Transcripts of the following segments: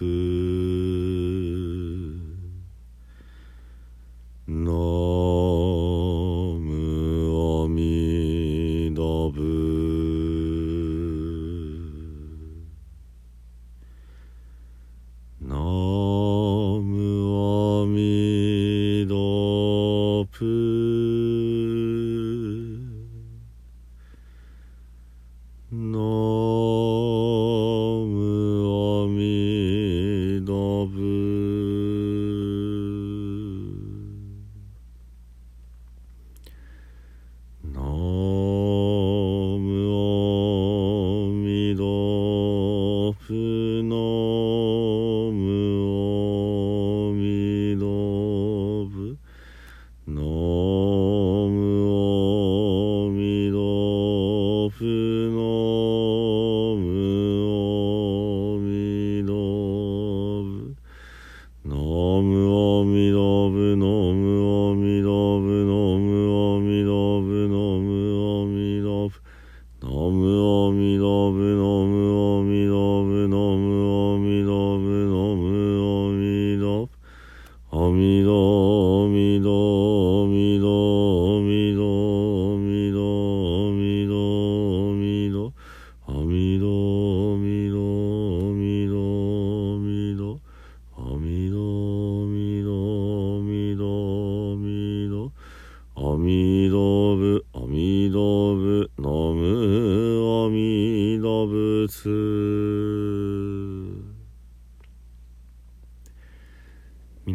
く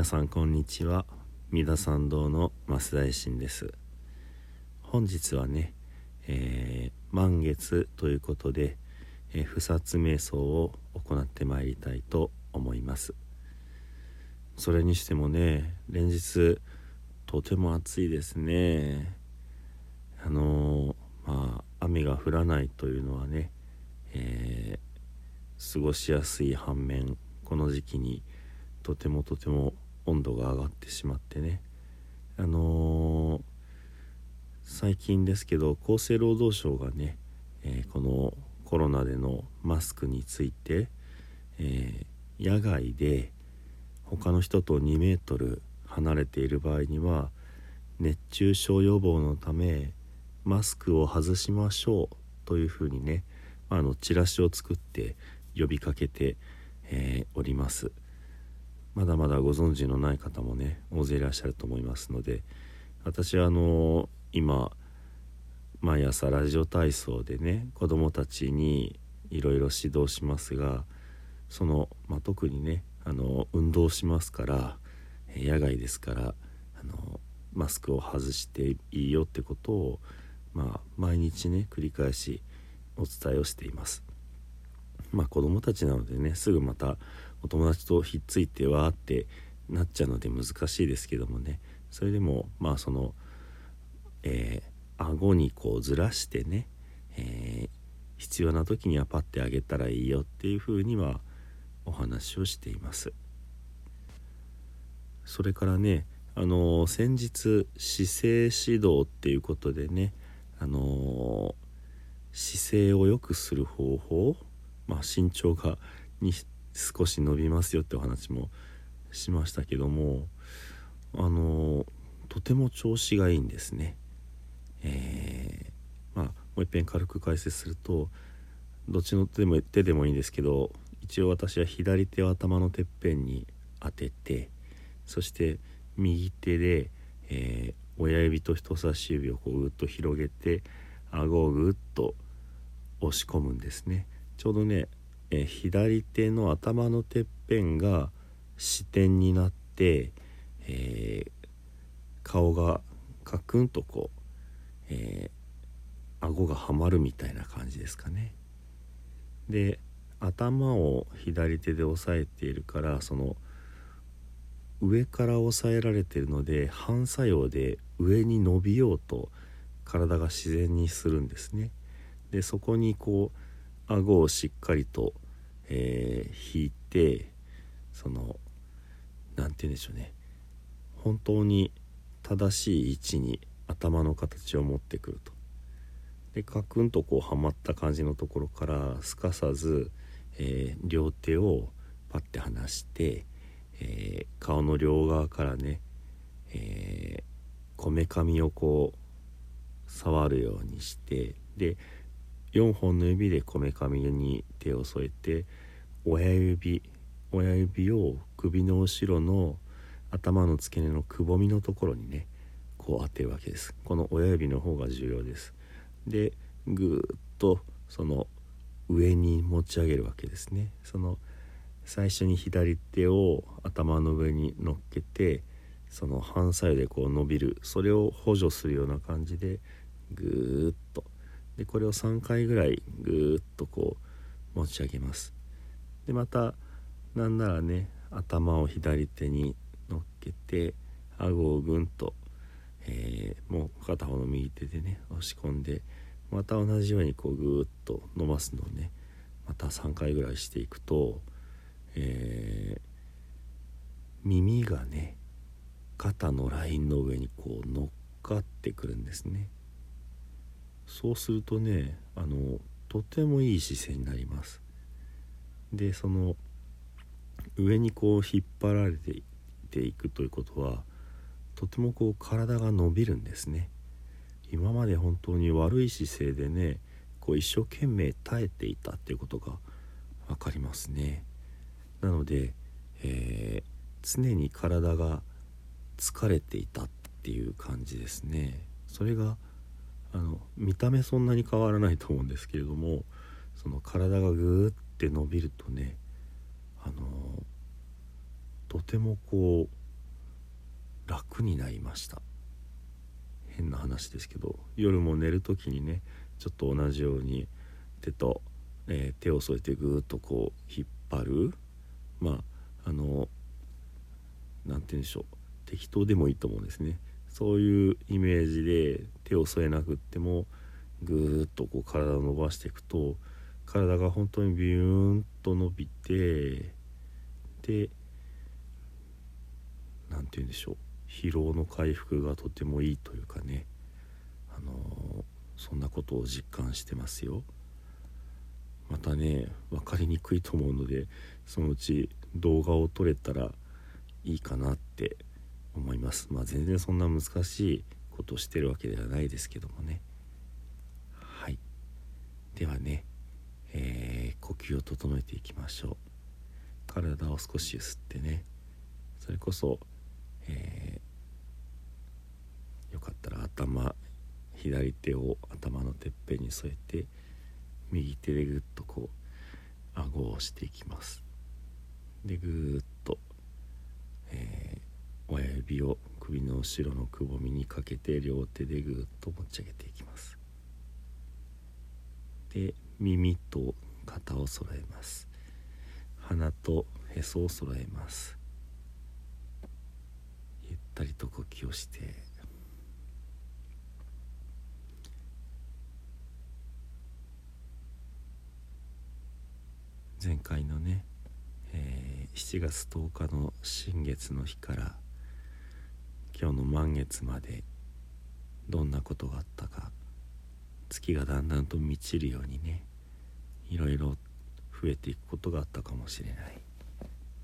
皆さんこんにちは。三田参道の？増大臣です。本日はね、えー、満月ということで、えー、不殺瞑想を行ってまいりたいと思います。それにしてもね連日とても暑いですね。あのー、まあ雨が降らないというのはね、えー、過ごしやすい反面この時期にとてもとても温度が上がってしまってねあのー、最近ですけど厚生労働省がね、えー、このコロナでのマスクについて、えー、野外で他の人と2メートル離れている場合には熱中症予防のためマスクを外しましょうというふうにねあのチラシを作って呼びかけて、え、おります。まだまだご存知のない方もね大勢いらっしゃると思いますので私はあの今毎朝ラジオ体操でね子どもたちにいろいろ指導しますがその、まあ、特にねあの運動しますから野外ですからあのマスクを外していいよってことを、まあ、毎日ね繰り返しお伝えをしています。まあ子供たちなのでねすぐまたお友達とひっついてわーってなっちゃうので難しいですけどもね。それでもまあそのえー、顎にこうずらしてね、えー、必要な時にはパッてあげたらいいよっていうふうにはお話をしています。それからねあのー、先日姿勢指導っていうことでねあの姿勢を良くする方法まあ身長がに少し伸びますよってお話もしましたけどもあのとても調子がいいんですね。えー、まあもう一遍軽く解説するとどっちの手でも手でもいいんですけど一応私は左手を頭のてっぺんに当ててそして右手で、えー、親指と人差し指をこうぐっと広げて顎をぐっと押し込むんですねちょうどねえ左手の頭のてっぺんが支点になって、えー、顔がカクンとこう、えー、顎がはまるみたいな感じですかね。で頭を左手で押さえているからその上から押さえられてるので反作用で上に伸びようと体が自然にするんですね。でそこにこう顎をしっかりとえー、引いてその何て言うんでしょうね。本当に正しい位置に頭の形を持ってくると。でカクンとこうはまった感じのところからすかさず、えー、両手をパッて離してえー、顔の両側からねこめかみをこう触るようにしてで4本の指でこめかみに手を添えて親指親指を首の後ろの頭の付け根のくぼみのところにねこう当てるわけです。この親指の方が重要です。でぐーっとその上に持ち上げるわけですね。その最初に左手を頭の上に乗っけてその反作用でこう伸びる。それを補助するような感じでぐーっとでこれを3回ぐらいぐーっとこう持ち上げます。でまたなんならね頭を左手に乗っけて顎をぐんと、えー、もう片方の右手でね押し込んでまた同じようにこうぐーっと伸ばすのをねまた3回ぐらいしていくとえー、耳がね肩のラインの上にこう乗っかってくるんですね。そうするとねあのとてもいい姿勢になります。でその上にこう引っ張られてていくということはとてもこう体が伸びるんですね。今まで本当に悪い姿勢でねこう一生懸命耐えていたっていうことが分かりますね。なので、えー、常に体が疲れていたっていう感じですね。それがあの見た目そんなに変わらないと思うんですけれどもその体がぐーって伸びるとねあのとてもこう楽になりました。変な話ですけど夜も寝る時にねちょっと同じように手と、えー、手を添えてぐーっとこう引っ張るまああの何て言うんでしょう適当でもいいと思うんですね。そういうイメージで手を添えなくってもぐーっとこう体を伸ばしていくと体が本当にビューンと伸びてで何て言うんでしょう疲労の回復がとてもいいというかねあのー、そんなことを実感してますよ。またね分かりにくいと思うのでそのうち動画を撮れたらいいかなって思います。まあ全然そんな難しいことをしてるわけではないですけどもね。はい。ではね、えー、呼吸を整えていきましょう。体を少しゆすってね。それこそ、えー、よかったら頭左手を頭のてっぺんに添えて右手でぐっとこう顎を押していきます。でぐーっと、えー、親指を首の後ろのくぼみにかけて両手でぐっと持ち上げていきます。で耳と肩を揃えます。鼻とへそを揃えます。ゆったりと呼吸をして。前回のね、えー、7月10日の新月の日から今日の満月までどんなことがあったか月がだんだんと満ちるようにねいろいろ増えていくことがあったかもしれない。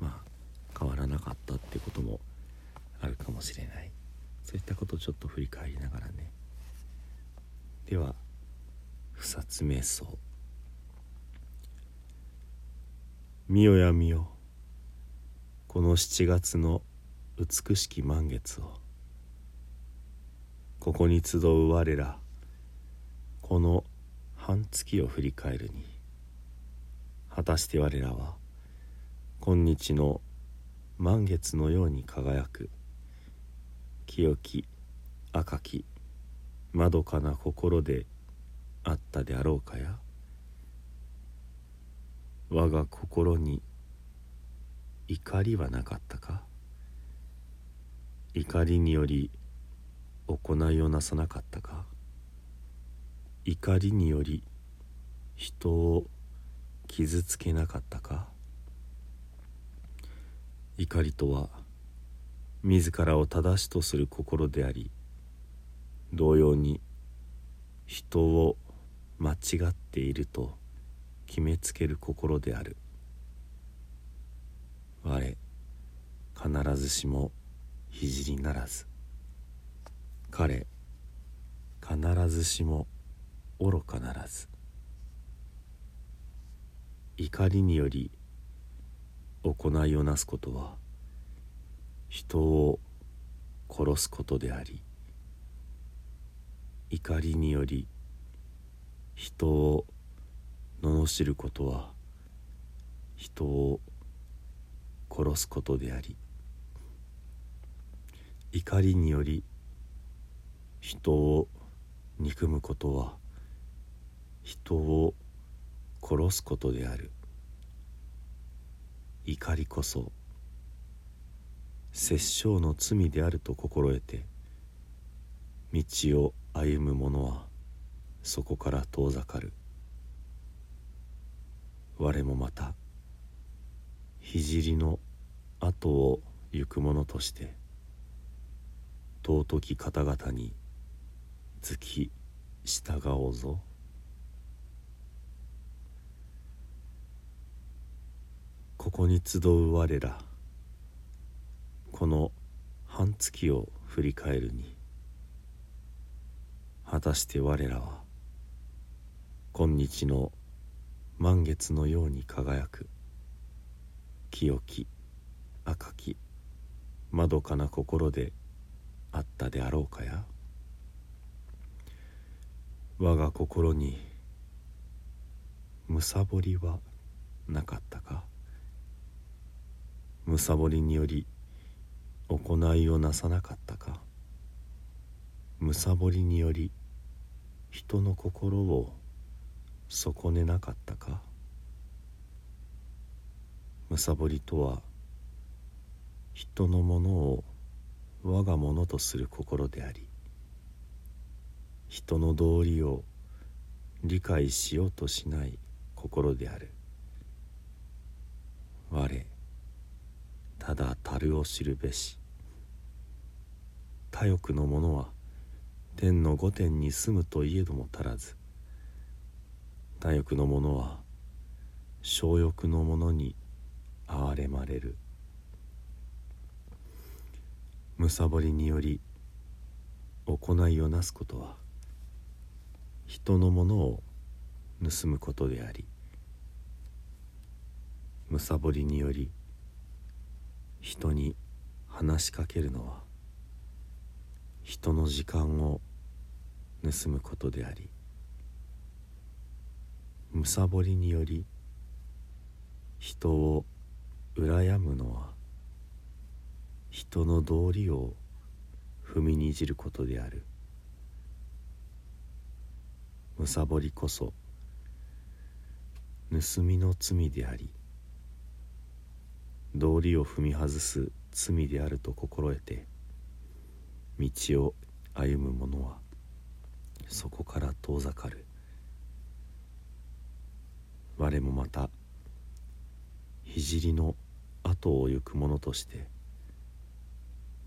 まあ変わらなかったってこともあるかもしれない。そういったことをちょっと振り返りながらね。では不殺瞑想見よやみよ。この7月の美しき満月を。ここに集う我らこの半月を振り返るに果たして我らは今日の満月のように輝く清き赤きまどかな心であったであろうかや。我が心に怒りはなかったか？怒りにより行いをなさなかったか。怒りにより人を傷つけなかったか。怒りとは自らを正しとする心であり同様に人を間違っていると決めつける心である。我必ずしも聖ならず。彼必ずしも愚かならず。怒りにより行いをなすことは人を殺すことであり怒りにより人を罵ることは人を殺すことであり。怒りにより人を憎むことは人を殺すことである。怒りこそ殺生の罪であると心得て道を歩む者はそこから遠ざかる。我もまた聖の後を行く者として尊き方々につき従おうぞ。ここに集う我らこの半月を振り返るに果たして我らは今日の満月のように輝く清き赤きまどかな心であったであろうかや？我が心にむさぼりはなかったか？むさぼりにより行いをなさなかったか？むさぼりにより人の心を損ねなかったか？むさぼりとは人のものを我がものとする心であり人の道理を理解しようとしない心である。我ただ樽を知るべし。他欲の者は天の御殿に住むといえども足らず。他欲の者は小欲の者に憐れまれる。むさぼりにより行いをなすことは人のものを盗むことでありむさぼりにより人に話しかけるのは人の時間を盗むことでありむさぼりにより人を羨むのは人の道理を踏みにじることである。むさぼりこそ盗みの罪であり道理を踏み外す罪であると心得て道を歩む者はそこから遠ざかる。我もまた聖の後を行く者として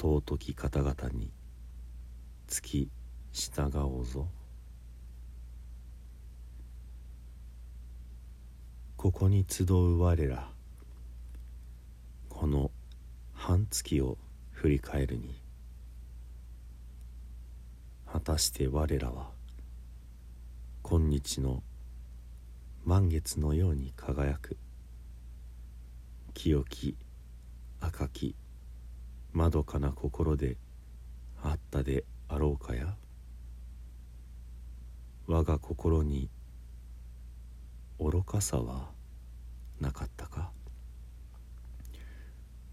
尊き方々につき従おうぞ。ここに集う我らこの半月を振り返るに果たして我らは今日の満月のように輝く清き赤きまどかな心であったであろうかや？我が心に愚かさはなかったか？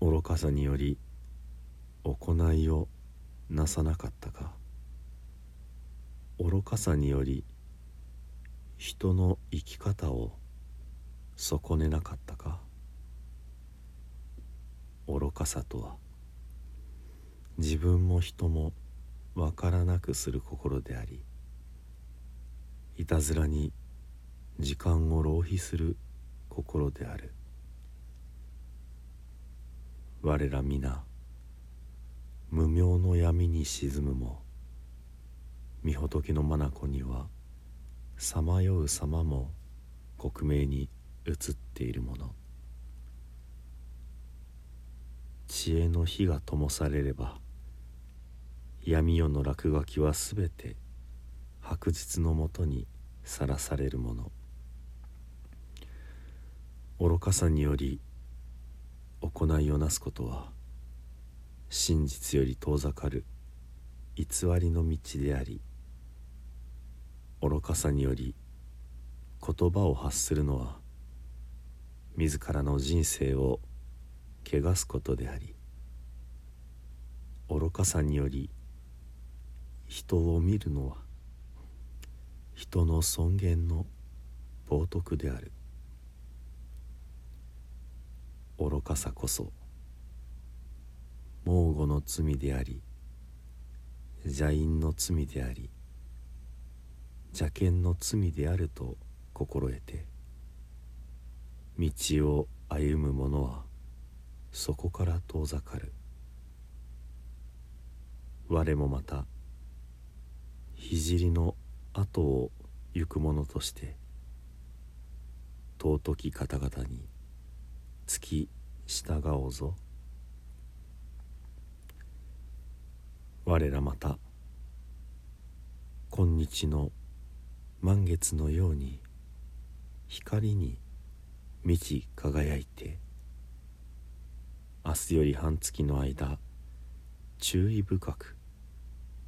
愚かさにより行いをなさなかったか？愚かさにより人の生き方を損ねなかったか？愚かさとは自分も人も分からなくする心でありいたずらに時間を浪費する心である。我ら皆無明の闇に沈むも御仏の眼にはさまよう様も克明に映っているもの。知恵の火が灯されれば闇夜の落書きはすべて白日のもとにさらされるもの。愚かさにより行いをなすことは真実より遠ざかる。偽りの道であり。愚かさにより言葉を発するのは自らの人生を汚すことであり。愚かさにより人を見るのは人の尊厳の冒涜である。愚かさこそ猛虎の罪であり邪因の罪であり邪剣の罪であると心得て道を歩む者はそこから遠ざかる。我もまた聖の後を行く者として尊き方々につき従おうぞ。我らまた今日の満月のように光に満ち輝いて明日より半月の間注意深く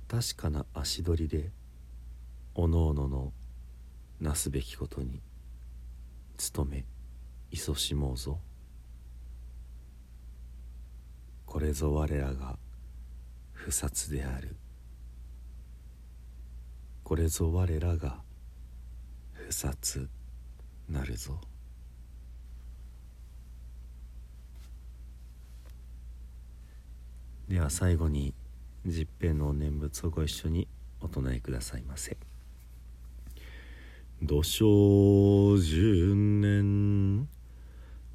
確かな足取りでおのおののなすべきことに努め勤しもうぞ。これぞ我らが不殺である。これぞ我らが不殺なるぞ。では最後に十平の念仏をご一緒にお唱えくださいませ。土生十年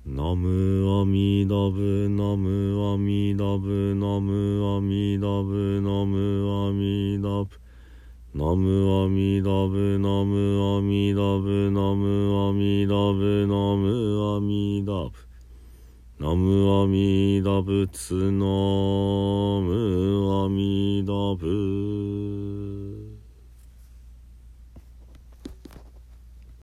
ナムアミダブナムアミダブナムアミダブナムアミダブナムアミダブナムアミダブナムアミダブナムアミダブナムアミダ仏ナムアミダ仏。